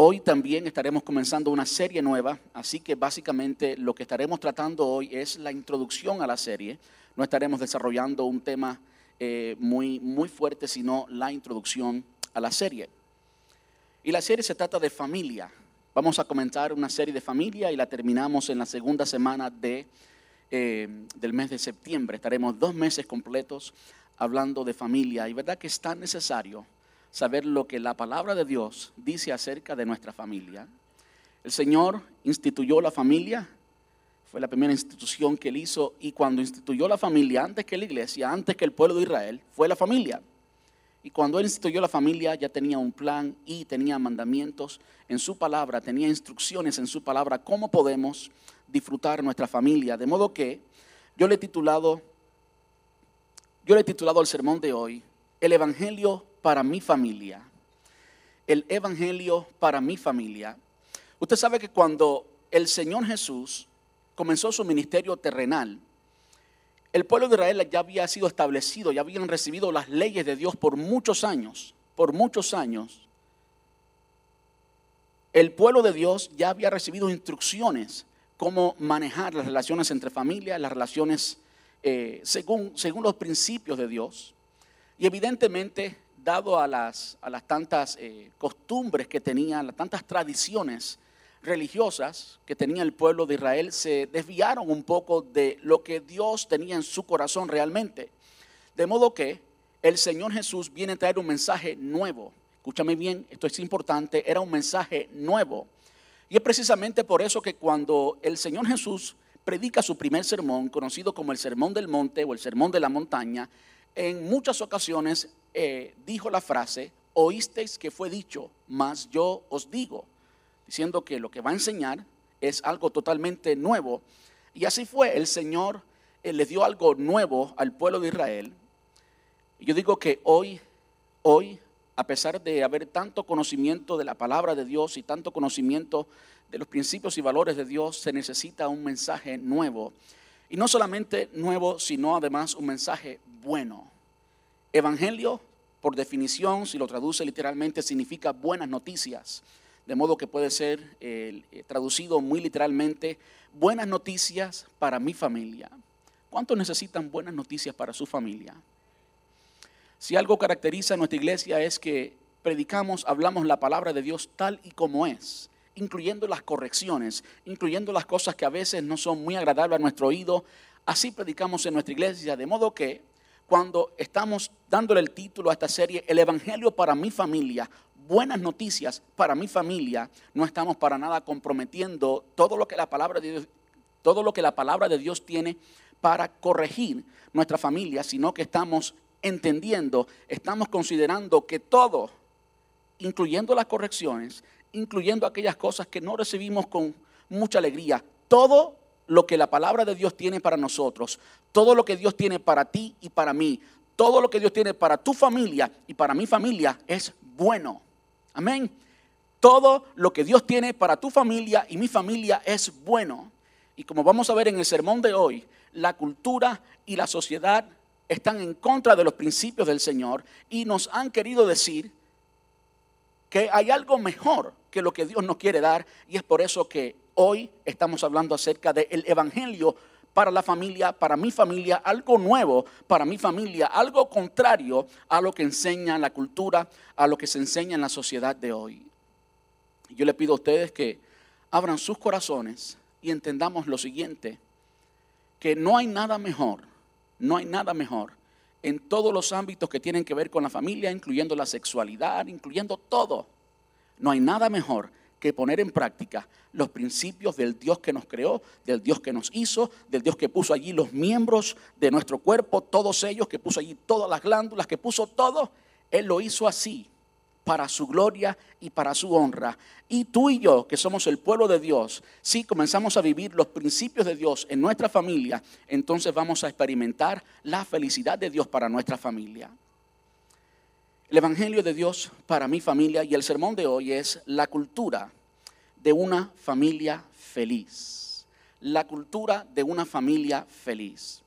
Hoy también estaremos comenzando una serie nueva, así que básicamente lo que estaremos tratando hoy es la introducción a la serie. No estaremos desarrollando un tema eh, muy, muy fuerte, sino la introducción a la serie. Y la serie se trata de familia. Vamos a comentar una serie de familia y la terminamos en la segunda semana de, eh, del mes de septiembre. Estaremos dos meses completos hablando de familia. Y verdad que es tan necesario saber lo que la palabra de Dios dice acerca de nuestra familia. El Señor instituyó la familia, fue la primera institución que él hizo, y cuando instituyó la familia, antes que la iglesia, antes que el pueblo de Israel, fue la familia. Y cuando él instituyó la familia, ya tenía un plan y tenía mandamientos en su palabra, tenía instrucciones en su palabra, cómo podemos disfrutar nuestra familia. De modo que yo le he titulado, yo le he titulado el sermón de hoy, el Evangelio para mi familia. El Evangelio para mi familia. Usted sabe que cuando el Señor Jesús comenzó su ministerio terrenal, el pueblo de Israel ya había sido establecido, ya habían recibido las leyes de Dios por muchos años, por muchos años. El pueblo de Dios ya había recibido instrucciones cómo manejar las relaciones entre familias, las relaciones eh, según, según los principios de Dios. Y evidentemente, dado a las, a las tantas eh, costumbres que tenían, las tantas tradiciones religiosas que tenía el pueblo de Israel, se desviaron un poco de lo que Dios tenía en su corazón realmente. De modo que el Señor Jesús viene a traer un mensaje nuevo. Escúchame bien, esto es importante, era un mensaje nuevo. Y es precisamente por eso que cuando el Señor Jesús predica su primer sermón, conocido como el Sermón del Monte o el Sermón de la Montaña, en muchas ocasiones eh, dijo la frase, oísteis que fue dicho, mas yo os digo, diciendo que lo que va a enseñar es algo totalmente nuevo. Y así fue, el Señor eh, le dio algo nuevo al pueblo de Israel. Yo digo que hoy, hoy, a pesar de haber tanto conocimiento de la palabra de Dios y tanto conocimiento de los principios y valores de Dios, se necesita un mensaje nuevo. Y no solamente nuevo, sino además un mensaje bueno. Evangelio, por definición, si lo traduce literalmente, significa buenas noticias. De modo que puede ser eh, traducido muy literalmente, buenas noticias para mi familia. ¿Cuántos necesitan buenas noticias para su familia? Si algo caracteriza a nuestra iglesia es que predicamos, hablamos la palabra de Dios tal y como es, incluyendo las correcciones, incluyendo las cosas que a veces no son muy agradables a nuestro oído. Así predicamos en nuestra iglesia, de modo que cuando estamos dándole el título a esta serie, El Evangelio para mi familia, buenas noticias para mi familia, no estamos para nada comprometiendo todo lo que la palabra de Dios, todo lo que la palabra de Dios tiene para corregir nuestra familia, sino que estamos entendiendo, estamos considerando que todo, incluyendo las correcciones, incluyendo aquellas cosas que no recibimos con mucha alegría, todo lo que la palabra de Dios tiene para nosotros, todo lo que Dios tiene para ti y para mí, todo lo que Dios tiene para tu familia y para mi familia es bueno. Amén. Todo lo que Dios tiene para tu familia y mi familia es bueno. Y como vamos a ver en el sermón de hoy, la cultura y la sociedad están en contra de los principios del Señor y nos han querido decir que hay algo mejor que lo que Dios nos quiere dar y es por eso que Hoy estamos hablando acerca del Evangelio para la familia, para mi familia, algo nuevo para mi familia, algo contrario a lo que enseña la cultura, a lo que se enseña en la sociedad de hoy. Yo le pido a ustedes que abran sus corazones y entendamos lo siguiente, que no hay nada mejor, no hay nada mejor en todos los ámbitos que tienen que ver con la familia, incluyendo la sexualidad, incluyendo todo. No hay nada mejor que poner en práctica los principios del Dios que nos creó, del Dios que nos hizo, del Dios que puso allí los miembros de nuestro cuerpo, todos ellos, que puso allí todas las glándulas, que puso todo. Él lo hizo así, para su gloria y para su honra. Y tú y yo, que somos el pueblo de Dios, si comenzamos a vivir los principios de Dios en nuestra familia, entonces vamos a experimentar la felicidad de Dios para nuestra familia. El Evangelio de Dios para mi familia y el sermón de hoy es la cultura de una familia feliz. La cultura de una familia feliz.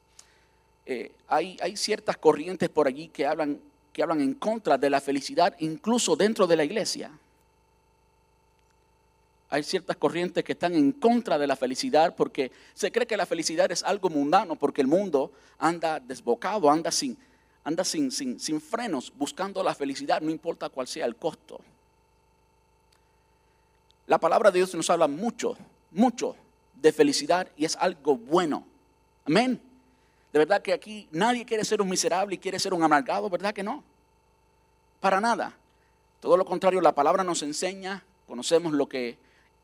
Eh, hay, hay, ciertas corrientes por allí que hablan, que hablan en contra de la felicidad, incluso dentro de la iglesia. Hay ciertas corrientes que están en contra de la felicidad porque se cree que la felicidad es algo mundano porque el mundo anda desbocado, anda sin, anda sin, sin, sin frenos buscando la felicidad, no importa cuál sea el costo. La palabra de Dios nos habla mucho, mucho de felicidad y es algo bueno. Amén. De verdad que aquí nadie quiere ser un miserable y quiere ser un amargado, ¿verdad que no? Para nada. Todo lo contrario, la palabra nos enseña, conocemos lo que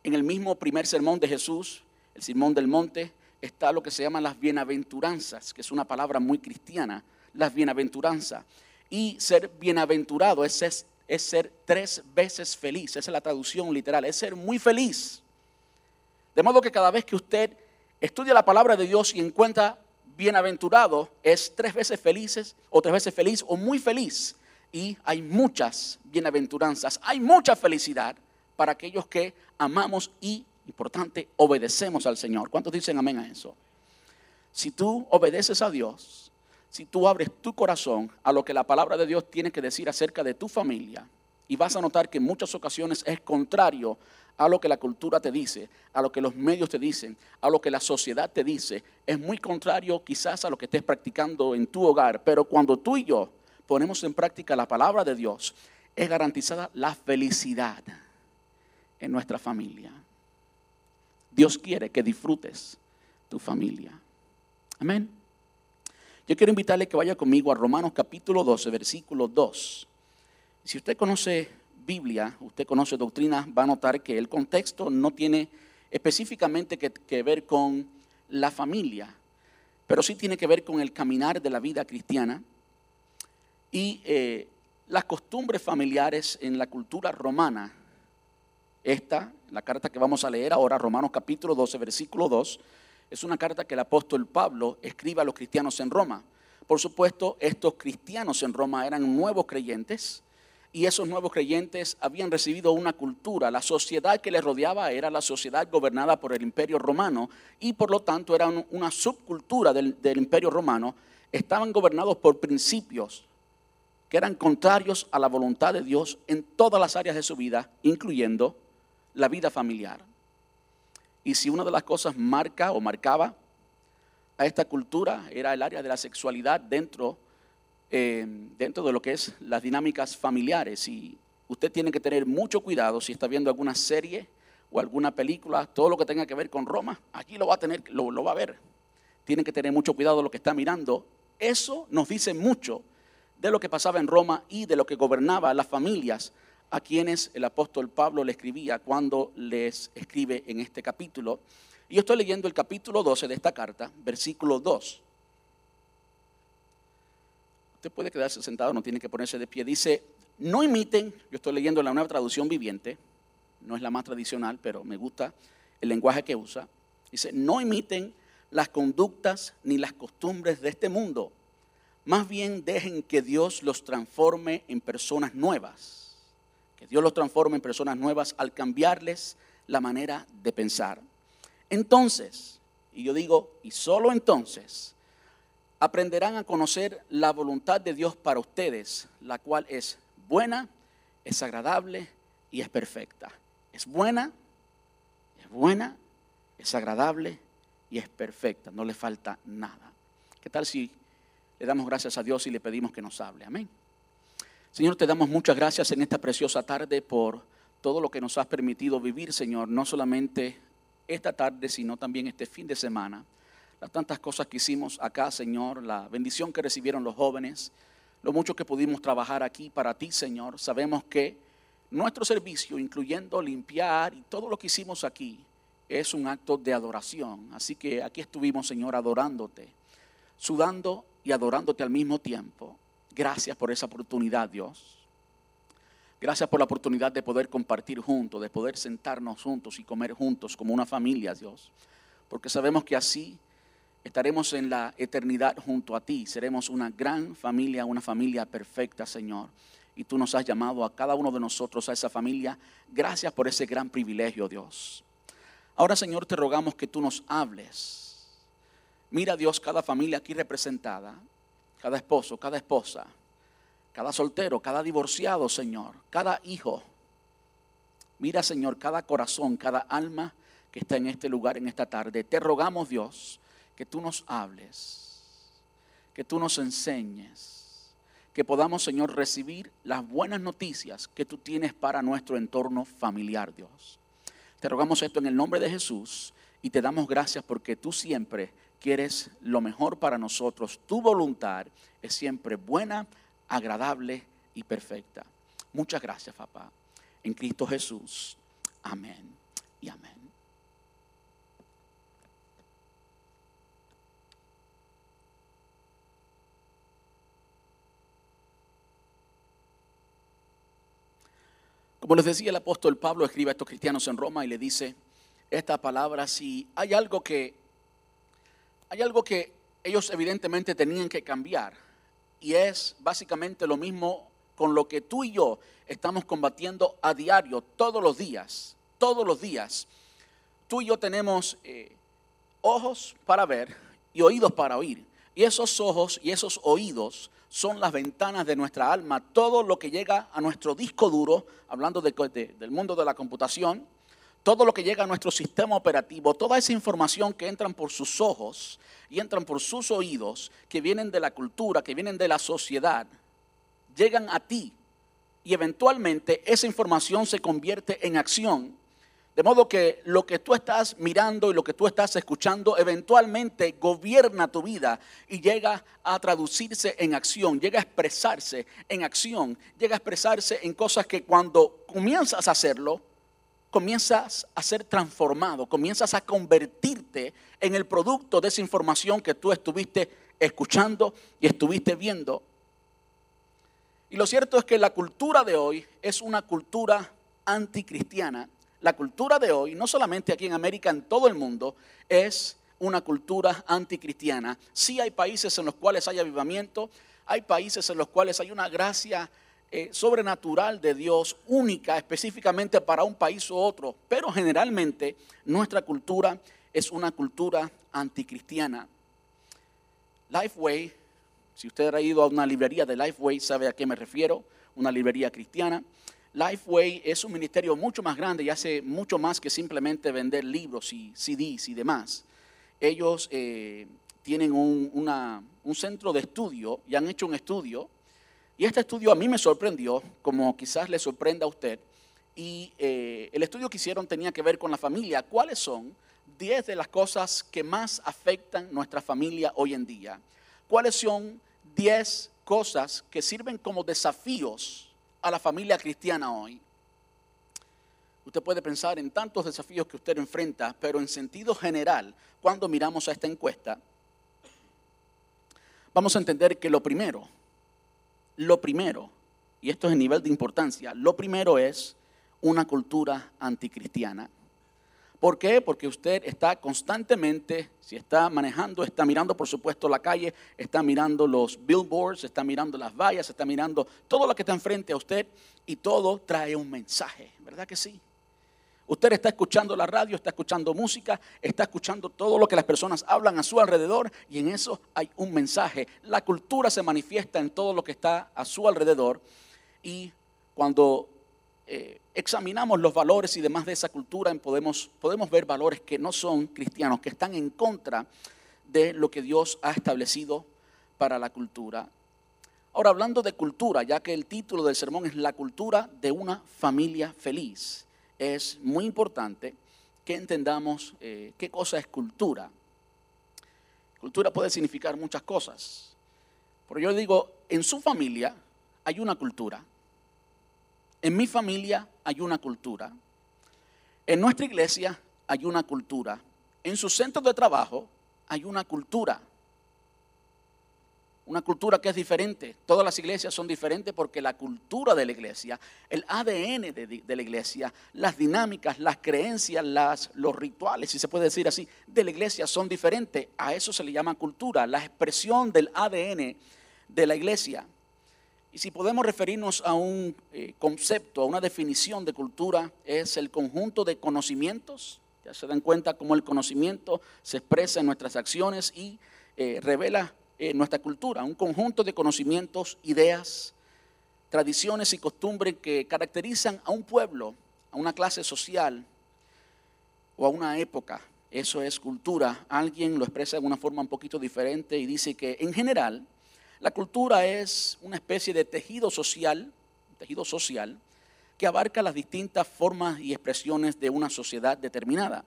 en el mismo primer sermón de Jesús, el sermón del monte, está lo que se llama las bienaventuranzas, que es una palabra muy cristiana, las bienaventuranzas. Y ser bienaventurado es, es, ser tres veces feliz, esa es la traducción literal, es ser muy feliz. De modo que cada vez que usted estudia la palabra de Dios y encuentra bienaventurado, es tres veces felices o tres veces feliz o muy feliz y hay muchas bienaventuranzas, hay mucha felicidad para aquellos que amamos y, importante, obedecemos al Señor. ¿Cuántos dicen amén a eso? Si tú obedeces a Dios, si tú abres tu corazón a lo que la palabra de Dios tiene que decir acerca de tu familia, y vas a notar que en muchas ocasiones es contrario a lo que la cultura te dice, a lo que los medios te dicen, a lo que la sociedad te dice, es muy contrario quizás a lo que estés practicando en tu hogar, pero cuando tú y yo ponemos en práctica la palabra de Dios, es garantizada la felicidad en nuestra familia. Dios quiere que disfrutes tu familia. Amén. Yo quiero invitarle que vaya conmigo a Romanos capítulo 12, versículo 2. Si usted conoce Biblia, usted conoce doctrina, va a notar que el contexto no tiene específicamente que, que ver con la familia, pero sí tiene que ver con el caminar de la vida cristiana y eh, las costumbres familiares en la cultura romana. Esta, la carta que vamos a leer ahora, Romanos capítulo 12, versículo 2, es una carta que el apóstol Pablo escribe a los cristianos en Roma. Por supuesto, estos cristianos en Roma eran nuevos creyentes y esos nuevos creyentes habían recibido una cultura. La sociedad que les rodeaba era la sociedad gobernada por el imperio romano y por lo tanto era una subcultura del, del imperio romano. Estaban gobernados por principios que eran contrarios a la voluntad de Dios en todas las áreas de su vida, incluyendo la vida familiar. Y si una de las cosas marca o marcaba a esta cultura era el área de la sexualidad dentro, eh, dentro de lo que es las dinámicas familiares. Y usted tiene que tener mucho cuidado si está viendo alguna serie o alguna película, todo lo que tenga que ver con Roma, aquí lo va a tener, lo, lo va a ver. Tiene que tener mucho cuidado lo que está mirando. Eso nos dice mucho de lo que pasaba en Roma y de lo que gobernaba las familias a quienes el apóstol Pablo le escribía cuando les escribe en este capítulo. Y yo estoy leyendo el capítulo 12 de esta carta, versículo 2. Puede quedarse sentado, no tiene que ponerse de pie. Dice, no imiten, yo estoy leyendo la nueva traducción viviente, no es la más tradicional, pero me gusta el lenguaje que usa. Dice, no imiten las conductas ni las costumbres de este mundo más bien dejen que Dios los transforme en personas nuevas. Que Dios los transforme en personas nuevas al cambiarles la manera de pensar. Entonces, y yo digo, y solo entonces, aprenderán a conocer la voluntad de Dios para ustedes, la cual es buena, es agradable y es perfecta. Es buena, es buena, es agradable y es perfecta. No le falta nada. ¿Qué tal si le damos gracias a Dios y le pedimos que nos hable. Amén. Señor, te damos muchas gracias en esta preciosa tarde por todo lo que nos has permitido vivir, Señor, no solamente esta tarde, sino también este fin de semana. Las tantas cosas que hicimos acá, Señor, la bendición que recibieron los jóvenes, lo mucho que pudimos trabajar aquí para ti, Señor. Sabemos que nuestro servicio, incluyendo limpiar y todo lo que hicimos aquí, es un acto de adoración. Así que aquí estuvimos, Señor, adorándote, sudando y adorándote al mismo tiempo. Gracias por esa oportunidad, Dios. Gracias por la oportunidad de poder compartir juntos, de poder sentarnos juntos y comer juntos como una familia, Dios. Porque sabemos que así estaremos en la eternidad junto a ti. Seremos una gran familia, una familia perfecta, Señor. Y tú nos has llamado a cada uno de nosotros a esa familia. Gracias por ese gran privilegio, Dios. Ahora, Señor, te rogamos que tú nos hables Mira Dios cada familia aquí representada, cada esposo, cada esposa, cada soltero, cada divorciado, Señor, cada hijo, Mira, Señor, cada corazón, cada alma que está en este lugar en esta tarde. Te rogamos, Dios, que tú nos hables, que tú nos enseñes, que podamos, Señor, recibir las buenas noticias que tú tienes para nuestro entorno familiar, Dios. Te rogamos esto en el nombre de Jesús y te damos gracias porque tú siempre quieres lo mejor para nosotros. Tu voluntad es siempre buena, agradable y perfecta. Muchas gracias, papá. En Cristo Jesús. Amén y amén. Como les decía el apóstol Pablo, escribe a estos cristianos en Roma y le dice esta palabra, si hay algo que hay algo que ellos evidentemente tenían que cambiar y es básicamente lo mismo con lo que tú y yo estamos combatiendo a diario, todos los días, todos los días. Tú y yo tenemos eh, ojos para ver y oídos para oír. Y esos ojos y esos oídos son las ventanas de nuestra alma. Todo lo que llega a nuestro disco duro, hablando del mundo de la computación, todo lo que llega a nuestro sistema operativo, toda esa información que entran por sus ojos y entran por sus oídos, que vienen de la cultura, que vienen de la sociedad, llegan a ti y eventualmente esa información se convierte en acción de modo que lo que tú estás mirando y lo que tú estás escuchando eventualmente gobierna tu vida y llega a traducirse en acción, llega a expresarse en acción, llega a expresarse en cosas que cuando comienzas a hacerlo, comienzas a ser transformado, comienzas a convertirte en el producto de esa información que tú estuviste escuchando y estuviste viendo. Y lo cierto es que la cultura de hoy es una cultura anticristiana la cultura de hoy, no solamente aquí en América, en todo el mundo, es una cultura anticristiana. Sí hay países en los cuales hay avivamiento, hay países en los cuales hay una gracia eh, sobrenatural de Dios única específicamente para un país u otro, pero generalmente nuestra cultura es una cultura anticristiana. Lifeway, si usted ha ido a una librería de Lifeway, sabe a qué me refiero, una librería cristiana. Lifeway es un ministerio mucho más grande y hace mucho más que simplemente vender libros y CDs y demás. Ellos eh, tienen un, centro de estudio y han hecho un estudio. Y este estudio a mí me sorprendió, como quizás le sorprenda a usted. Y eh, el estudio que hicieron tenía que ver con la familia. ¿Cuáles son 10 de las cosas que más afectan nuestra familia hoy en día? ¿Cuáles son 10 cosas que sirven como desafíos a la familia cristiana hoy. Usted puede pensar en tantos desafíos que usted enfrenta, pero en sentido general, cuando miramos a esta encuesta, vamos a entender que lo primero, lo primero, y esto es el nivel de importancia, lo primero es una cultura anticristiana. ¿Por qué? Porque usted está constantemente, si está manejando, está mirando por supuesto la calle, está mirando los billboards, está mirando las vallas, está mirando todo lo que está enfrente a usted y todo trae un mensaje, ¿verdad que sí? Usted está escuchando la radio, está escuchando música, está escuchando todo lo que las personas hablan a su alrededor y en eso hay un mensaje. La cultura se manifiesta en todo lo que está a su alrededor y cuando eh, examinamos los valores y demás de esa cultura, podemos, podemos ver valores que no son cristianos, que están en contra de lo que Dios ha establecido para la cultura. Ahora, hablando de cultura, ya que el título del sermón es La cultura de una familia feliz, es muy importante que entendamos eh, qué cosa es cultura. Cultura puede significar muchas cosas, pero yo digo, en su familia hay una cultura, en mi familia hay una cultura. En nuestra iglesia hay una cultura. En su centro de trabajo hay una cultura. Una cultura que es diferente. Todas las iglesias son diferentes porque la cultura de la iglesia, el ADN de, la iglesia, las dinámicas, las creencias, las, los rituales, si se puede decir así, de la iglesia son diferentes. A eso se le llama cultura, la expresión del ADN de la iglesia. Y si podemos referirnos a un eh, concepto, a una definición de cultura, es el conjunto de conocimientos. Ya se dan cuenta cómo el conocimiento se expresa en nuestras acciones y eh, revela eh, nuestra cultura. Un conjunto de conocimientos, ideas, tradiciones y costumbres que caracterizan a un pueblo, a una clase social o a una época. Eso es cultura. Alguien lo expresa de una forma un poquito diferente y dice que en general la cultura es una especie de tejido social, tejido social que abarca las distintas formas y expresiones de una sociedad determinada.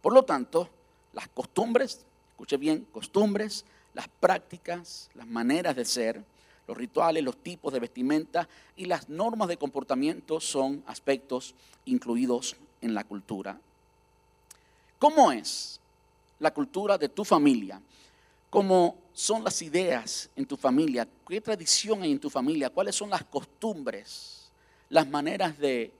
Por lo tanto, las costumbres, escuche bien, costumbres, las prácticas, las maneras de ser, los rituales, los tipos de vestimenta y las normas de comportamiento son aspectos incluidos en la cultura. ¿Cómo es la cultura de tu familia? ¿Cómo son las ideas en tu familia? ¿Qué tradición hay en tu familia? ¿Cuáles son las costumbres, las maneras de,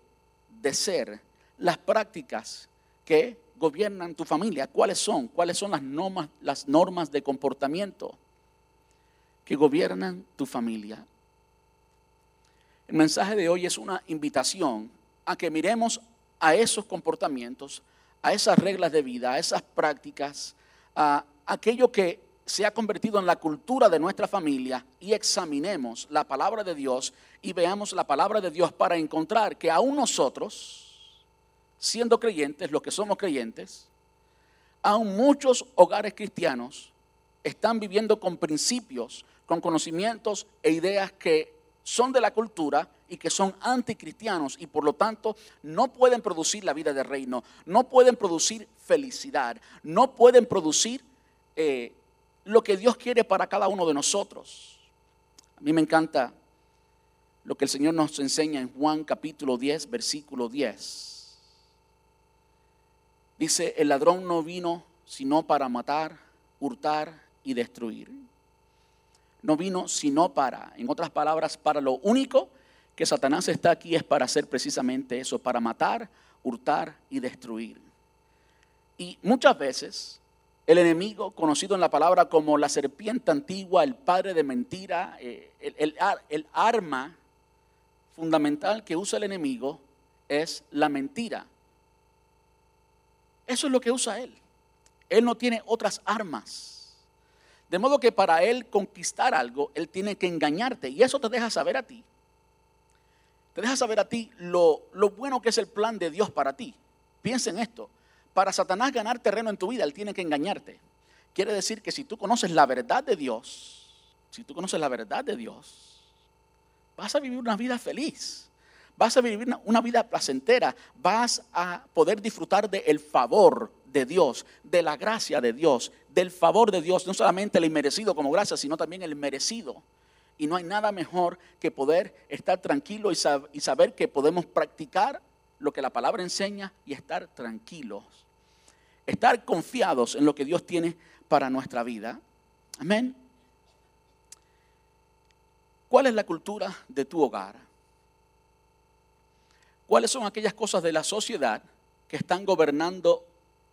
ser, las prácticas que gobiernan tu familia? ¿Cuáles son? ¿Cuáles son las normas, las normas de comportamiento que gobiernan tu familia? El mensaje de hoy es una invitación a que miremos a esos comportamientos, a esas reglas de vida, a esas prácticas, a aquello que se ha convertido en la cultura de nuestra familia y examinemos la palabra de Dios y veamos la palabra de Dios para encontrar que aún nosotros, siendo creyentes, los que somos creyentes, aún muchos hogares cristianos están viviendo con principios, con conocimientos e ideas que son de la cultura y que son anticristianos y por lo tanto no pueden producir la vida del reino, no pueden producir felicidad, no pueden producir eh, lo que Dios quiere para cada uno de nosotros. A mí me encanta lo que el Señor nos enseña en Juan capítulo 10, versículo 10. Dice, el ladrón no vino sino para matar, hurtar y destruir no vino sino para, en otras palabras, para lo único que Satanás está aquí es para hacer precisamente eso, para matar, hurtar y destruir. Y muchas veces el enemigo, conocido en la palabra como la serpiente antigua, el padre de mentira, eh, el, arma fundamental que usa el enemigo es la mentira. Eso es lo que usa él. Él no tiene otras armas. De modo que para él conquistar algo, él tiene que engañarte. Y eso te deja saber a ti. Te deja saber a ti lo, bueno que es el plan de Dios para ti. Piensa en esto. Para Satanás ganar terreno en tu vida, él tiene que engañarte. Quiere decir que si tú conoces la verdad de Dios, si tú conoces la verdad de Dios, vas a vivir una vida feliz vas a vivir una, vida placentera, vas a poder disfrutar del favor de Dios, de la gracia de Dios, del favor de Dios, no solamente el inmerecido como gracia, sino también el merecido. Y no hay nada mejor que poder estar tranquilo y, y saber que podemos practicar lo que la palabra enseña y estar tranquilos. Estar confiados en lo que Dios tiene para nuestra vida. Amén. ¿Cuál es la cultura de tu hogar? ¿Cuáles son aquellas cosas de la sociedad que están gobernando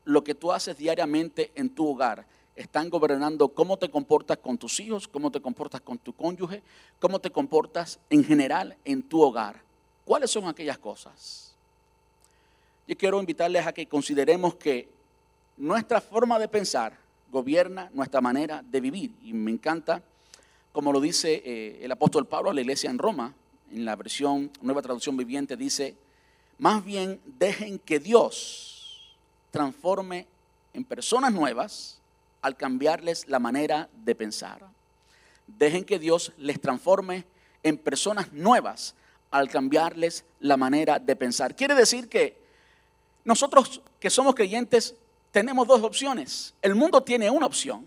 lo que tú haces diariamente en tu hogar? Están gobernando cómo te comportas con tus hijos, cómo te comportas con tu cónyuge, cómo te comportas en general en tu hogar. ¿Cuáles son aquellas cosas? Yo quiero invitarles a que consideremos que nuestra forma de pensar gobierna nuestra manera de vivir. Y me encanta, como lo dice eh, el apóstol Pablo a la iglesia en Roma, en la versión Nueva Traducción Viviente, dice, más bien dejen que Dios transforme en personas nuevas al cambiarles la manera de pensar. Dejen que Dios les transforme en personas nuevas al cambiarles la manera de pensar. Quiere decir que nosotros que somos creyentes tenemos dos opciones. El mundo tiene una opción.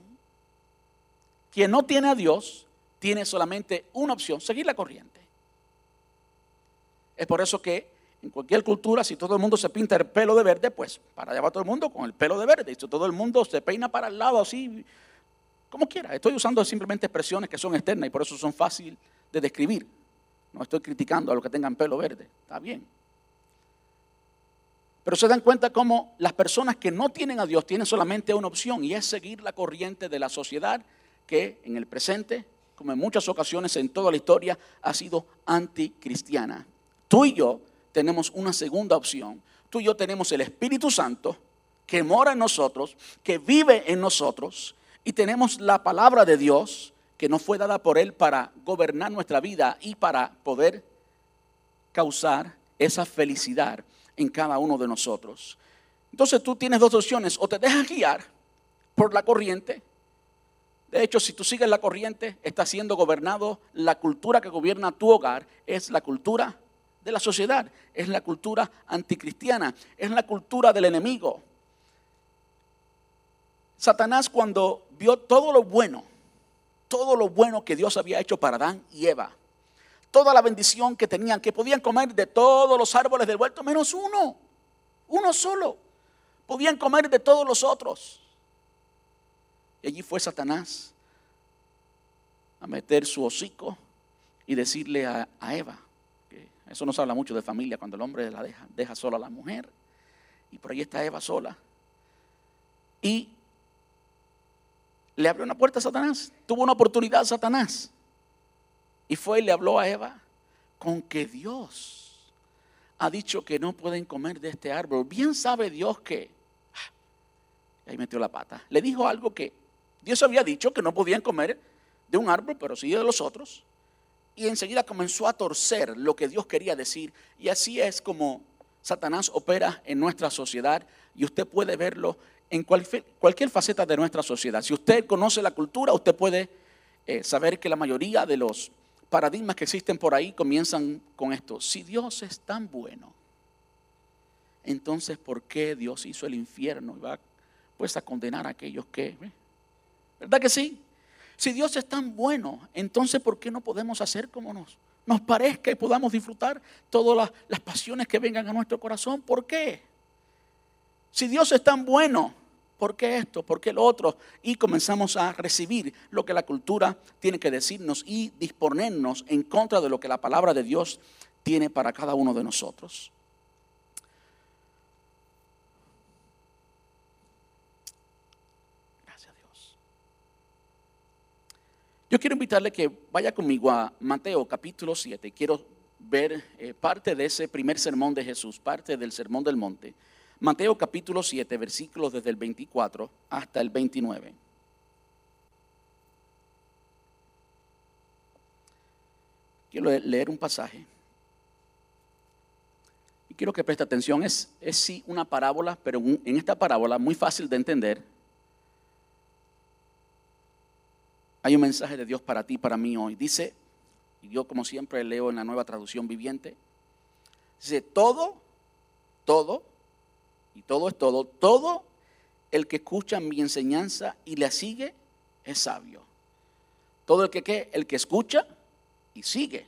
Quien no tiene a Dios tiene solamente una opción, seguir la corriente. Es por eso que en cualquier cultura, si todo el mundo se pinta el pelo de verde, pues para allá va todo el mundo con el pelo de verde. Y si todo el mundo se peina para el lado así, como quiera. Estoy usando simplemente expresiones que son externas y por eso son fáciles de describir. No estoy criticando a los que tengan pelo verde. Está bien. Pero se dan cuenta cómo las personas que no tienen a Dios tienen solamente una opción y es seguir la corriente de la sociedad que en el presente, como en muchas ocasiones en toda la historia, ha sido anticristiana. Tú y yo tenemos una segunda opción. Tú y yo tenemos el Espíritu Santo que mora en nosotros, que vive en nosotros, y tenemos la palabra de Dios que nos fue dada por Él para gobernar nuestra vida y para poder causar esa felicidad, en cada uno de nosotros. Entonces tú tienes dos opciones, o te dejas guiar por la corriente. De hecho, si tú sigues la corriente, está siendo gobernado, la cultura que gobierna tu hogar es la cultura de la sociedad, es la cultura anticristiana, es la cultura del enemigo. Satanás cuando vio todo lo bueno, todo lo bueno que Dios había hecho para Adán y Eva, toda la bendición que tenían, que podían comer de todos los árboles del huerto, menos uno, uno solo. Podían comer de todos los otros. Y allí fue Satanás a meter su hocico y decirle a, Eva, que eso nos habla mucho de familia, cuando el hombre la deja, deja sola a la mujer. Y por ahí está Eva sola. Y le abrió una puerta a Satanás. Tuvo una oportunidad Satanás. Y fue y le habló a Eva con que Dios ha dicho que no pueden comer de este árbol. Bien sabe Dios que... Ah, ahí metió la pata. Le dijo algo que Dios había dicho que no podían comer de un árbol, pero sí de los otros. Y enseguida comenzó a torcer lo que Dios quería decir. Y así es como Satanás opera en nuestra sociedad. Y usted puede verlo en cualquier, faceta de nuestra sociedad. Si usted conoce la cultura, usted puede eh, saber que la mayoría de los paradigmas que existen por ahí comienzan con esto. Si Dios es tan bueno, entonces ¿por qué Dios hizo el infierno y va pues a condenar a aquellos que... ¿Verdad que sí? Si Dios es tan bueno, entonces ¿por qué no podemos hacer como nos, nos parezca y podamos disfrutar todas las, las pasiones que vengan a nuestro corazón? ¿Por qué? Si Dios es tan bueno, ¿Por qué esto? ¿Por qué lo otro? Y comenzamos a recibir lo que la cultura tiene que decirnos y disponernos en contra de lo que la palabra de Dios tiene para cada uno de nosotros. Gracias a Dios. Yo quiero invitarle que vaya conmigo a Mateo capítulo 7. Quiero ver eh, parte de ese primer sermón de Jesús, parte del sermón del monte. Mateo capítulo 7, versículos desde el 24 hasta el 29. Quiero leer un pasaje. Y quiero que preste atención. Es, es sí una parábola, pero en esta parábola, muy fácil de entender, hay un mensaje de Dios para ti, para mí hoy. Dice, y yo como siempre leo en la nueva traducción viviente, dice, todo, todo y todo es todo, todo el que escucha mi enseñanza y la sigue es sabio. Todo el que ¿qué? el que escucha y sigue.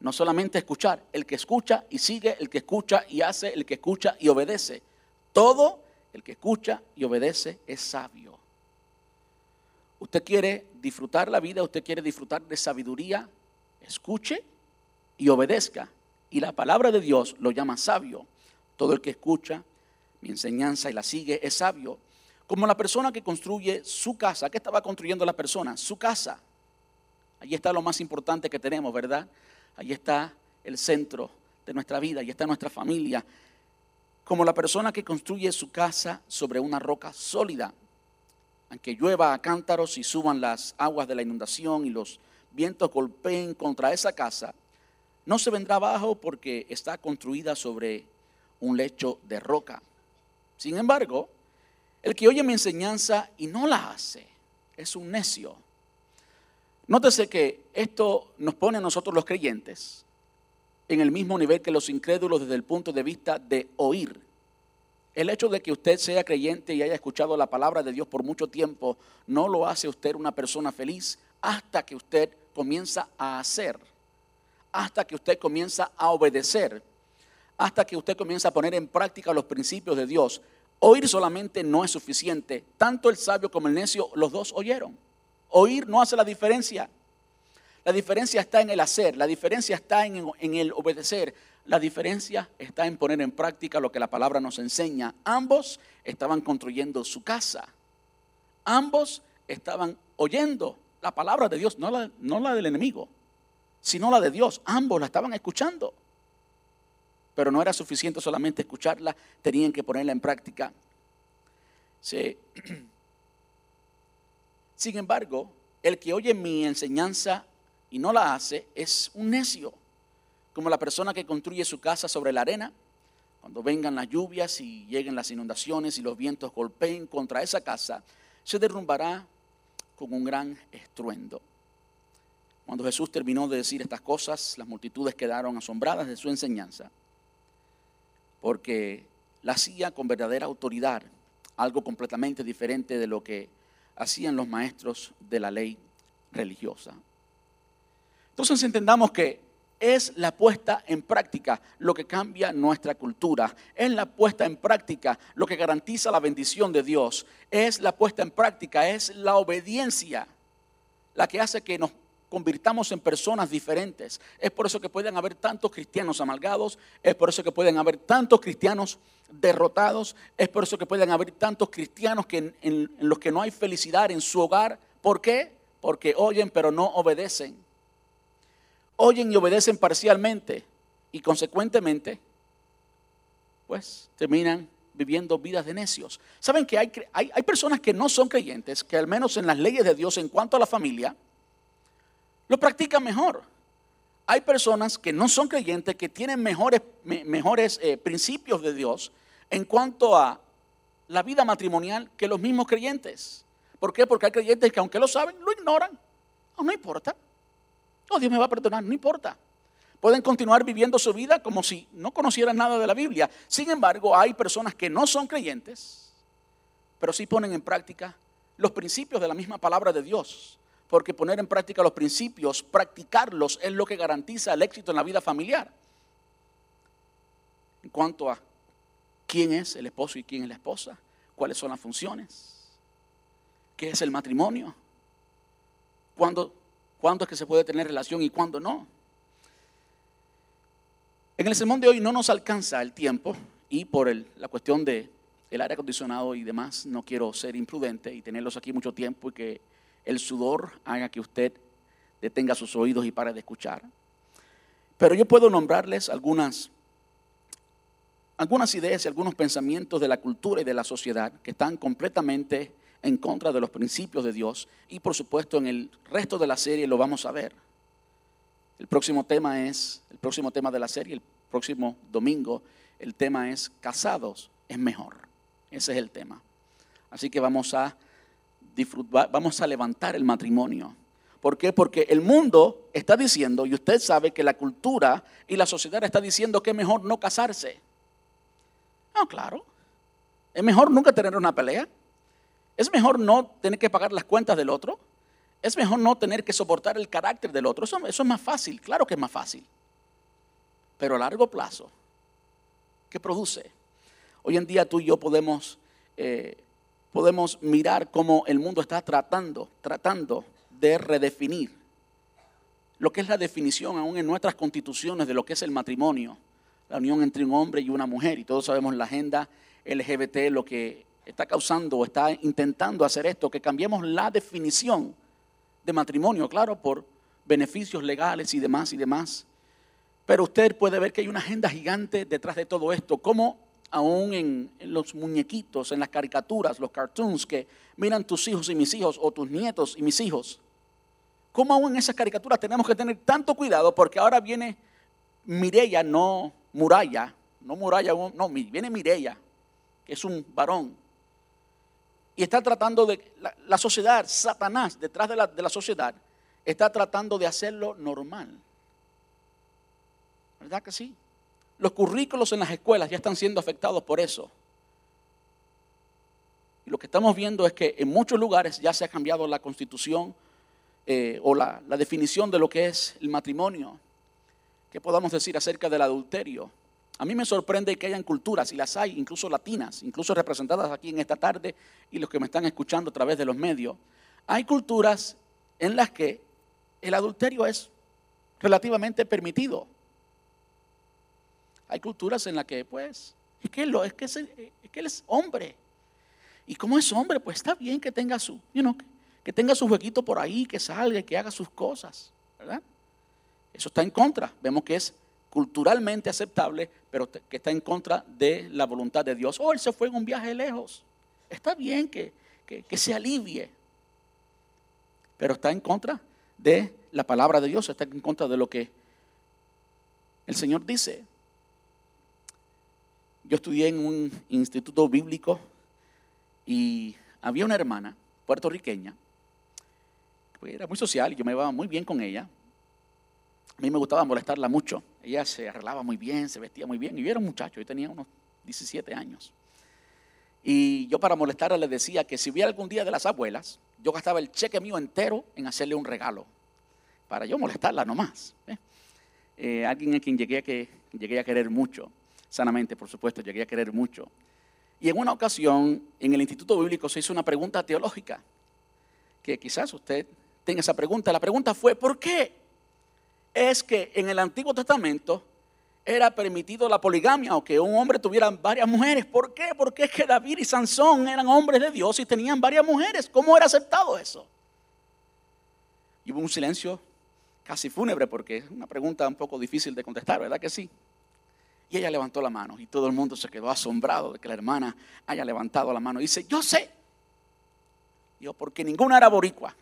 No solamente escuchar, el que escucha y sigue, el que escucha y hace, el que escucha y obedece. Todo el que escucha y obedece es sabio. Usted quiere disfrutar la vida, usted quiere disfrutar de sabiduría, escuche y obedezca. Y la palabra de Dios lo llama sabio. Todo el que escucha mi enseñanza y la sigue, es sabio. Como la persona que construye su casa. ¿Qué estaba construyendo la persona? Su casa. Allí está lo más importante que tenemos, ¿verdad? Allí está el centro de nuestra vida, allí está nuestra familia. Como la persona que construye su casa sobre una roca sólida. Aunque llueva a cántaros y suban las aguas de la inundación y los vientos golpeen contra esa casa, no se vendrá abajo porque está construida sobre un lecho de roca. Sin embargo, el que oye mi enseñanza y no la hace es un necio. Nótese que esto nos pone a nosotros los creyentes en el mismo nivel que los incrédulos desde el punto de vista de oír. El hecho de que usted sea creyente y haya escuchado la palabra de Dios por mucho tiempo no lo hace usted una persona feliz hasta que usted comienza a hacer, hasta que usted comienza a obedecer hasta que usted comienza a poner en práctica los principios de Dios. Oír solamente no es suficiente. Tanto el sabio como el necio, los dos oyeron. Oír no hace la diferencia. La diferencia está en el hacer, la diferencia está en, el obedecer, la diferencia está en poner en práctica lo que la palabra nos enseña. Ambos estaban construyendo su casa. Ambos estaban oyendo la palabra de Dios, no la, no la del enemigo, sino la de Dios. Ambos la estaban escuchando pero no era suficiente solamente escucharla, tenían que ponerla en práctica. Sin embargo, el que oye mi enseñanza y no la hace es un necio, como la persona que construye su casa sobre la arena, cuando vengan las lluvias y lleguen las inundaciones y los vientos golpeen contra esa casa, se derrumbará con un gran estruendo. Cuando Jesús terminó de decir estas cosas, las multitudes quedaron asombradas de su enseñanza, porque la hacía con verdadera autoridad, algo completamente diferente de lo que hacían los maestros de la ley religiosa. Entonces entendamos que es la puesta en práctica lo que cambia nuestra cultura. Es la puesta en práctica lo que garantiza la bendición de Dios. Es la puesta en práctica, es la obediencia la que hace que nos convirtamos en personas diferentes. Es por eso que pueden haber tantos cristianos amalgados, es por eso que pueden haber tantos cristianos derrotados, es por eso que pueden haber tantos cristianos que en, en los que no hay felicidad en su hogar. ¿Por qué? Porque oyen pero no obedecen. Oyen y obedecen parcialmente y consecuentemente, pues terminan viviendo vidas de necios. Saben que hay, hay, hay, personas que no son creyentes, que al menos en las leyes de Dios en cuanto a la familia, lo practican mejor. Hay personas que no son creyentes, que tienen mejores, mejores eh, principios de Dios en cuanto a la vida matrimonial que los mismos creyentes. ¿Por qué? Porque hay creyentes que aunque lo saben, lo ignoran. No, no importa. Oh, Dios me va a perdonar, no importa. Pueden continuar viviendo su vida como si no conocieran nada de la Biblia. Sin embargo, hay personas que no son creyentes, pero sí ponen en práctica los principios de la misma palabra de Dios porque poner en práctica los principios, practicarlos, es lo que garantiza el éxito en la vida familiar. En cuanto a quién es el esposo y quién es la esposa, cuáles son las funciones, qué es el matrimonio, cuándo, cuándo es que se puede tener relación y cuándo no. En el sermón de hoy no nos alcanza el tiempo y por la cuestión de el aire acondicionado y demás, no quiero ser imprudente y tenerlos aquí mucho tiempo y que el sudor haga que usted detenga sus oídos y pare de escuchar. Pero yo puedo nombrarles algunas, algunas ideas y algunos pensamientos de la cultura y de la sociedad que están completamente en contra de los principios de Dios y por supuesto en el resto de la serie lo vamos a ver. El próximo tema es, el próximo tema de la serie, el próximo domingo, el tema es casados es mejor. Ese es el tema. Así que vamos a vamos a levantar el matrimonio. ¿Por qué? Porque el mundo está diciendo, y usted sabe que la cultura y la sociedad está diciendo que es mejor no casarse. No, claro. Es mejor nunca tener una pelea. Es mejor no tener que pagar las cuentas del otro. Es mejor no tener que soportar el carácter del otro. Eso, es más fácil, claro que es más fácil. Pero a largo plazo, ¿qué produce? Hoy en día tú y yo podemos eh, podemos mirar cómo el mundo está tratando, tratando de redefinir lo que es la definición aún en nuestras constituciones de lo que es el matrimonio, la unión entre un hombre y una mujer. Y todos sabemos la agenda LGBT lo que está causando o está intentando hacer esto, que cambiemos la definición de matrimonio, claro, por beneficios legales y demás y demás. Pero usted puede ver que hay una agenda gigante detrás de todo esto, cómo aún en, los muñequitos, en las caricaturas, los cartoons que miran tus hijos y mis hijos o tus nietos y mis hijos. ¿Cómo aún en esas caricaturas tenemos que tener tanto cuidado? Porque ahora viene Mireya, no Muralla, no Muralla, no, viene Mireya, que es un varón. Y está tratando de, la, sociedad, Satanás, detrás de la, de la sociedad, está tratando de hacerlo normal. ¿Verdad que sí? Los currículos en las escuelas ya están siendo afectados por eso. Y lo que estamos viendo es que en muchos lugares ya se ha cambiado la constitución eh, o la, la definición de lo que es el matrimonio. ¿Qué podamos decir acerca del adulterio? A mí me sorprende que hayan culturas, y las hay, incluso latinas, incluso representadas aquí en esta tarde, y los que me están escuchando a través de los medios. Hay culturas en las que el adulterio es relativamente permitido. Hay culturas en las que, pues, es que, es, que es, él es hombre. Y como es hombre, pues está bien que tenga su, you que tenga su jueguito por ahí, que salga, que haga sus cosas, ¿verdad? Eso está en contra. Vemos que es culturalmente aceptable, pero que está en contra de la voluntad de Dios. Oh, él se fue en un viaje lejos. Está bien que, que se alivie, pero está en contra de la palabra de Dios, está en contra de lo que el Señor dice. Yo estudié en un instituto bíblico y había una hermana puertorriqueña, que era muy social y yo me iba muy bien con ella. A mí me gustaba molestarla mucho. Ella se arreglaba muy bien, se vestía muy bien. Y yo era un muchacho, yo tenía unos 17 años. Y yo para molestarla le decía que si hubiera algún día de las abuelas, yo gastaba el cheque mío entero en hacerle un regalo. Para yo molestarla nomás. ¿eh? Eh, alguien a quien llegué a querer mucho. Sanamente, por supuesto, llegué a querer mucho. Y en una ocasión, en el Instituto Bíblico se hizo una pregunta teológica. Que quizás usted tenga esa pregunta. La pregunta fue, ¿por qué? Es que en el Antiguo Testamento era permitido la poligamia o que un hombre tuviera varias mujeres. ¿Por qué? Porque es que David y Sansón eran hombres de Dios y tenían varias mujeres. ¿Cómo era aceptado eso? Y hubo un silencio casi fúnebre porque es una pregunta un poco difícil de contestar, ¿verdad que sí? Y ella levantó la mano y todo el mundo se quedó asombrado de que la hermana haya levantado la mano. Y dice, yo sé. Yo, porque ninguna era boricua.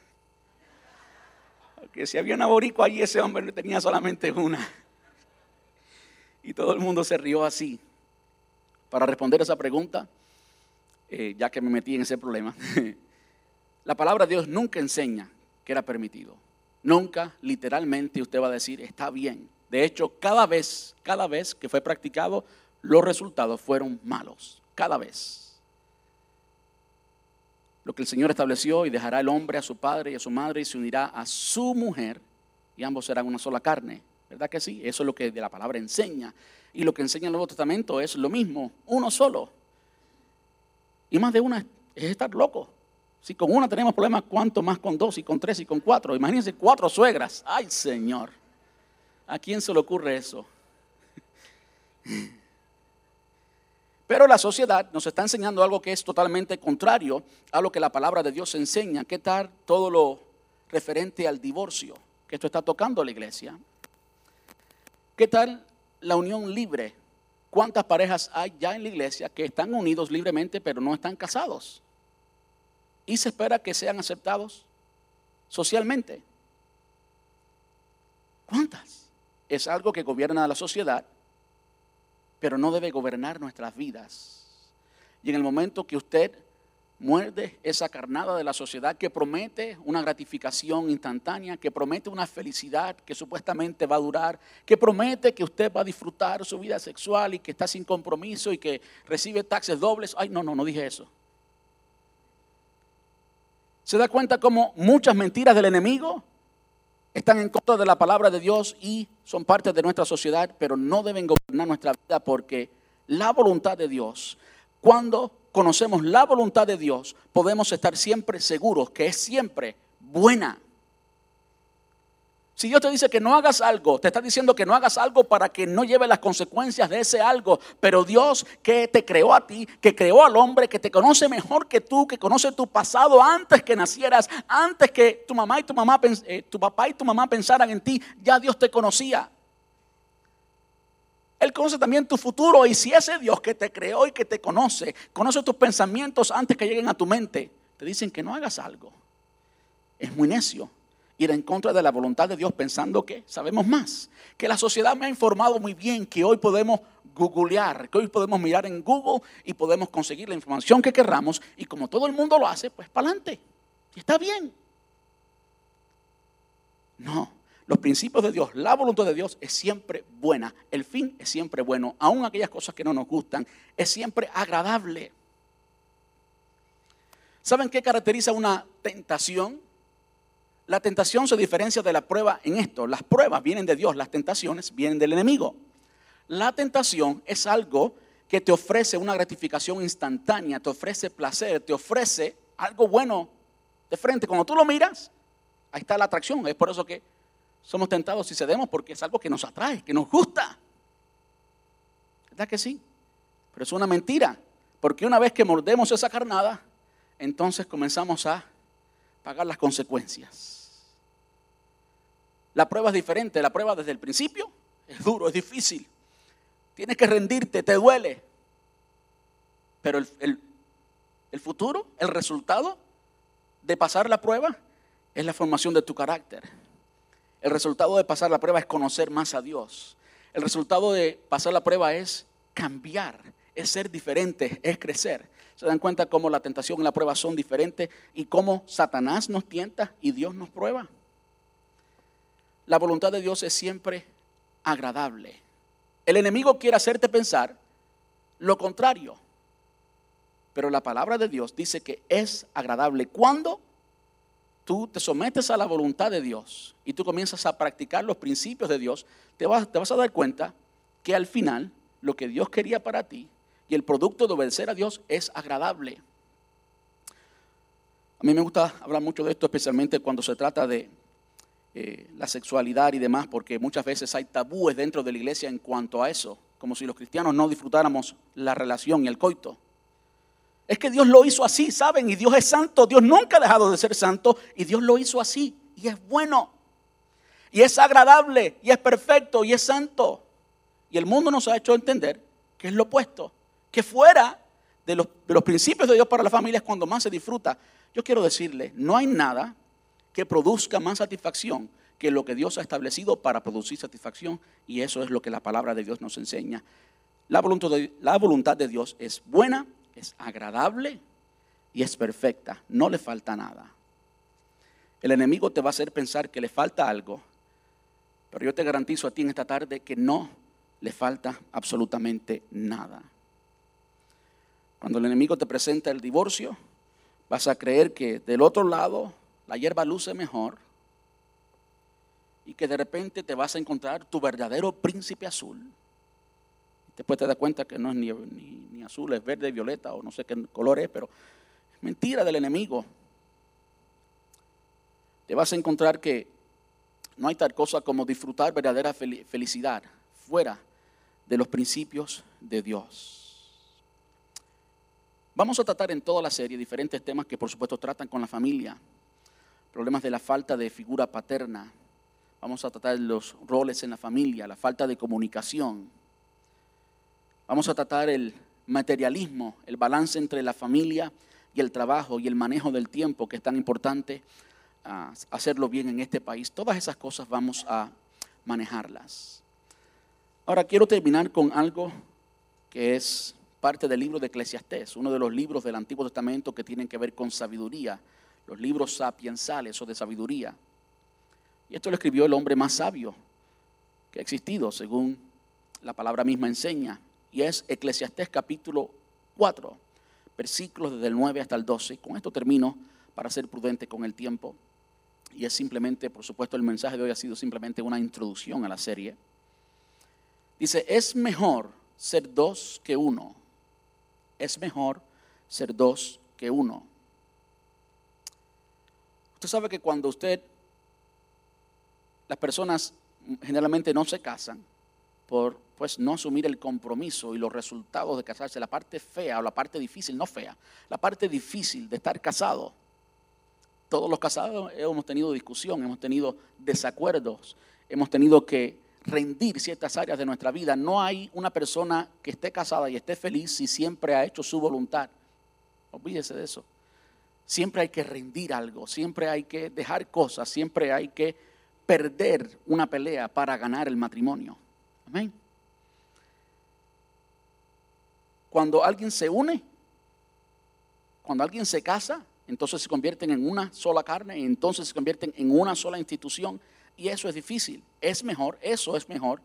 Porque si había una boricua allí, ese hombre no tenía solamente una. Y todo el mundo se rió así. Para responder esa pregunta, eh, ya que me metí en ese problema, la palabra de Dios nunca enseña que era permitido. Nunca, literalmente, usted va a decir, está bien. De hecho, cada vez, cada vez que fue practicado, los resultados fueron malos. Cada vez. Lo que el Señor estableció y dejará el hombre a su padre y a su madre y se unirá a su mujer y ambos serán una sola carne. ¿Verdad que sí? Eso es lo que de la palabra enseña. Y lo que enseña el Nuevo Testamento es lo mismo, uno solo. Y más de una es estar loco. Si con una tenemos problemas, ¿cuánto más con dos y con tres y con cuatro? Imagínense cuatro suegras. Ay, Señor. ¿A quién se le ocurre eso? Pero la sociedad nos está enseñando algo que es totalmente contrario a lo que la palabra de Dios enseña. ¿Qué tal todo lo referente al divorcio? Que esto está tocando la iglesia. ¿Qué tal la unión libre? ¿Cuántas parejas hay ya en la iglesia que están unidos libremente pero no están casados? Y se espera que sean aceptados socialmente. ¿Cuántas? Es algo que gobierna la sociedad, pero no debe gobernar nuestras vidas. Y en el momento que usted muerde esa carnada de la sociedad que promete una gratificación instantánea, que promete una felicidad que supuestamente va a durar, que promete que usted va a disfrutar su vida sexual y que está sin compromiso y que recibe taxes dobles. Ay, no, no, no dije eso. ¿Se da cuenta cómo muchas mentiras del enemigo están en contra de la palabra de Dios y son parte de nuestra sociedad, pero no deben gobernar nuestra vida porque la voluntad de Dios, cuando conocemos la voluntad de Dios, podemos estar siempre seguros que es siempre buena. Si Dios te dice que no hagas algo, te está diciendo que no hagas algo para que no lleve las consecuencias de ese algo. Pero Dios que te creó a ti, que creó al hombre, que te conoce mejor que tú, que conoce tu pasado antes que nacieras, antes que tu mamá y tu mamá, eh, tu papá y tu mamá pensaran en ti, ya Dios te conocía. Él conoce también tu futuro y si ese Dios que te creó y que te conoce, conoce tus pensamientos antes que lleguen a tu mente, te dicen que no hagas algo. Es muy necio ir en contra de la voluntad de Dios pensando que sabemos más. Que la sociedad me ha informado muy bien que hoy podemos googlear, que hoy podemos mirar en Google y podemos conseguir la información que querramos y como todo el mundo lo hace, pues para adelante. Y está bien. No, los principios de Dios, la voluntad de Dios es siempre buena, el fin es siempre bueno, aun aquellas cosas que no nos gustan, es siempre agradable. ¿Saben qué caracteriza una tentación? La tentación se diferencia de la prueba en esto. Las pruebas vienen de Dios, las tentaciones vienen del enemigo. La tentación es algo que te ofrece una gratificación instantánea, te ofrece placer, te ofrece algo bueno de frente. Cuando tú lo miras, ahí está la atracción. Es por eso que somos tentados y cedemos porque es algo que nos atrae, que nos gusta. ¿Verdad que sí? Pero es una mentira, porque una vez que mordemos esa carnada, entonces comenzamos a pagar las consecuencias. La prueba es diferente, la prueba desde el principio es duro, es difícil. Tienes que rendirte, te duele. Pero el, el futuro, el resultado de pasar la prueba es la formación de tu carácter el resultado de pasar la prueba es conocer más a Dios. El resultado de pasar la prueba es cambiar, es ser diferente, es crecer. Se dan cuenta cómo la tentación y la prueba son diferentes y cómo Satanás nos tienta y Dios nos prueba. La voluntad de Dios es siempre agradable. El enemigo quiere hacerte pensar lo contrario. Pero la palabra de Dios dice que es agradable cuando tú te sometes a la voluntad de Dios y tú comienzas a practicar los principios de Dios, te vas, te vas a dar cuenta que al final lo que Dios quería para ti y el producto de obedecer a Dios es agradable. A mí me gusta hablar mucho de esto, especialmente cuando se trata de eh, la sexualidad y demás, porque muchas veces hay tabúes dentro de la iglesia en cuanto a eso, como si los cristianos no disfrutáramos la relación y el coito. Es que Dios lo hizo así, ¿saben? Y Dios es santo. Dios nunca ha dejado de ser santo y Dios lo hizo así. Y es bueno. Y es agradable. Y es perfecto. Y es santo. Y el mundo nos ha hecho entender que es lo opuesto. Que fuera de los, de los principios de Dios para la familia es cuando más se disfruta. Yo quiero decirle, no hay nada que produzca más satisfacción que lo que Dios ha establecido para producir satisfacción. Y eso es lo que la palabra de Dios nos enseña. La voluntad de, la voluntad de Dios es buena, es agradable y es perfecta. No le falta nada. El enemigo te va a hacer pensar que le falta algo, pero yo te garantizo a ti en esta tarde que no le falta absolutamente nada. Cuando el enemigo te presenta el divorcio, vas a creer que del otro lado la hierba luce mejor y que de repente te vas a encontrar tu verdadero príncipe azul Después te das cuenta que no es ni, azul, es verde, violeta o no sé qué color es, pero es mentira del enemigo. Te vas a encontrar que no hay tal cosa como disfrutar verdadera felicidad fuera de los principios de Dios. Vamos a tratar en toda la serie diferentes temas que por supuesto tratan con la familia, problemas de la falta de figura paterna, vamos a tratar los roles en la familia, la falta de comunicación, Vamos a tratar el materialismo, el balance entre la familia y el trabajo y el manejo del tiempo, que es tan importante ah, hacerlo bien en este país. Todas esas cosas vamos a manejarlas. Ahora quiero terminar con algo que es parte del libro de Eclesiastés, uno de los libros del Antiguo Testamento que tienen que ver con sabiduría, los libros sapiensales o de sabiduría. Y esto lo escribió el hombre más sabio que ha existido, según la palabra misma enseña, y es Eclesiastés capítulo 4, versículos desde el 9 hasta el 12. Con esto termino para ser prudente con el tiempo. Y es simplemente, por supuesto, el mensaje de hoy ha sido simplemente una introducción a la serie. Dice, es mejor ser dos que uno. Es mejor ser dos que uno. Usted sabe que cuando usted, las personas generalmente no se casan por pues no asumir el compromiso y los resultados de casarse, la parte fea o la parte difícil, no fea, la parte difícil de estar casado. Todos los casados hemos tenido discusión, hemos tenido desacuerdos, hemos tenido que rendir ciertas áreas de nuestra vida. No hay una persona que esté casada y esté feliz si siempre ha hecho su voluntad. Olvídese de eso. Siempre hay que rendir algo, siempre hay que dejar cosas, siempre hay que perder una pelea para ganar el matrimonio. Amén. Cuando alguien se une, cuando alguien se casa, entonces se convierten en una sola carne entonces se convierten en una sola institución. Y eso es difícil. Es mejor, eso es mejor.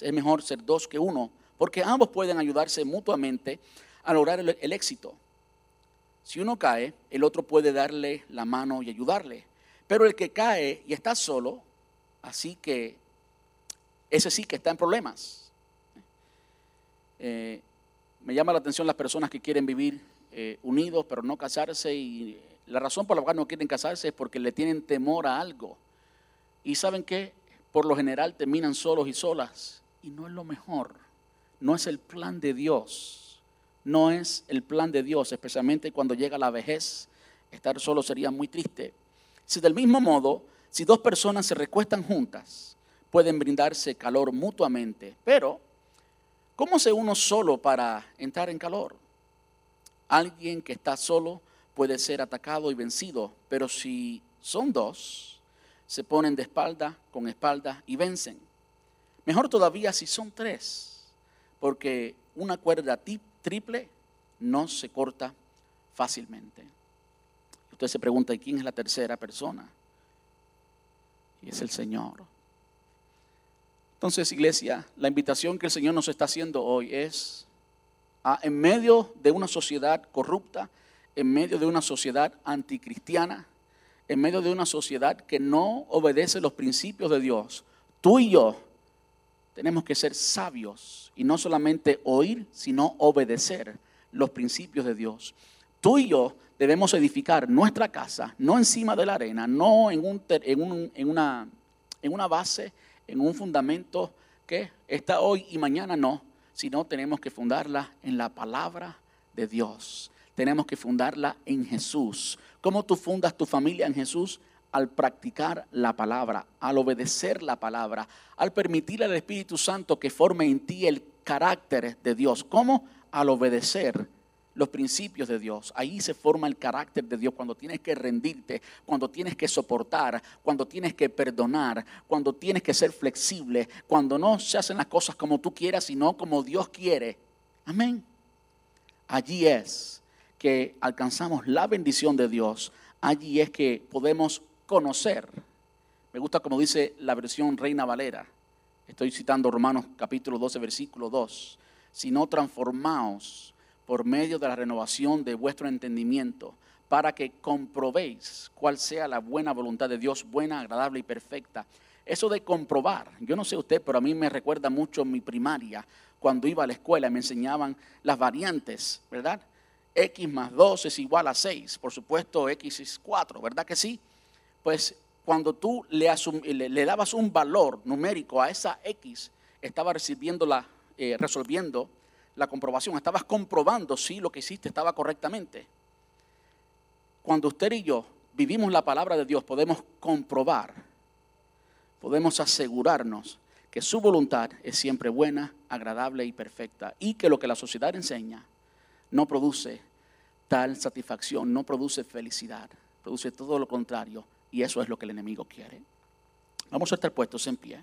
Es mejor ser dos que uno, porque ambos pueden ayudarse mutuamente a lograr el, el éxito. Si uno cae, el otro puede darle la mano y ayudarle. Pero el que cae y está solo, así que ese sí que está en problemas. Eh, me llama la atención las personas que quieren vivir eh, unidos pero no casarse y la razón por la cual no quieren casarse es porque le tienen temor a algo. Y saben que por lo general terminan solos y solas y no es lo mejor. No es el plan de Dios. No es el plan de Dios, especialmente cuando llega la vejez. Estar solo sería muy triste. Si del mismo modo, si dos personas se recuestan juntas, pueden brindarse calor mutuamente, pero ¿Cómo se uno solo para entrar en calor? Alguien que está solo puede ser atacado y vencido, pero si son dos, se ponen de espalda con espalda y vencen. Mejor todavía si son tres, porque una cuerda triple no se corta fácilmente. Usted se pregunta, ¿y quién es la tercera persona? Y es el Señor. Entonces, iglesia, la invitación que el Señor nos está haciendo hoy es, en medio de una sociedad corrupta, en medio de una sociedad anticristiana, en medio de una sociedad que no obedece los principios de Dios, tú y yo tenemos que ser sabios y no solamente oír, sino obedecer los principios de Dios. Tú y yo debemos edificar nuestra casa, no encima de la arena, no en, un, en, una, una base, en un fundamento que está hoy y mañana no, sino tenemos que fundarla en la palabra de Dios. Tenemos que fundarla en Jesús. ¿Cómo tú fundas tu familia en Jesús? Al practicar la palabra, al obedecer la palabra, al permitir al Espíritu Santo que forme en ti el carácter de Dios. ¿Cómo? Al obedecer los principios de Dios. Ahí se forma el carácter de Dios cuando tienes que rendirte, cuando tienes que soportar, cuando tienes que perdonar, cuando tienes que ser flexible, cuando no se hacen las cosas como tú quieras, sino como Dios quiere. Amén. Allí es que alcanzamos la bendición de Dios. Allí es que podemos conocer. Me gusta como dice la versión Reina Valera. Estoy citando Romanos capítulo 12, versículo 2. Si no transformaos por medio de la renovación de vuestro entendimiento, para que comprobéis cuál sea la buena voluntad de Dios, buena, agradable y perfecta. Eso de comprobar, yo no sé usted, pero a mí me recuerda mucho mi primaria, cuando iba a la escuela me enseñaban las variantes, ¿verdad? X más 2 es igual a 6, por supuesto X es 4, ¿verdad que sí? Pues cuando tú le, le, dabas un valor numérico a esa X, estaba recibiendo la, eh, resolviendo la comprobación, estabas comprobando si lo que hiciste estaba correctamente. Cuando usted y yo vivimos la palabra de Dios, podemos comprobar, podemos asegurarnos que su voluntad es siempre buena, agradable y perfecta, y que lo que la sociedad enseña no produce tal satisfacción, no produce felicidad, produce todo lo contrario, y eso es lo que el enemigo quiere. Vamos a estar puestos en pie.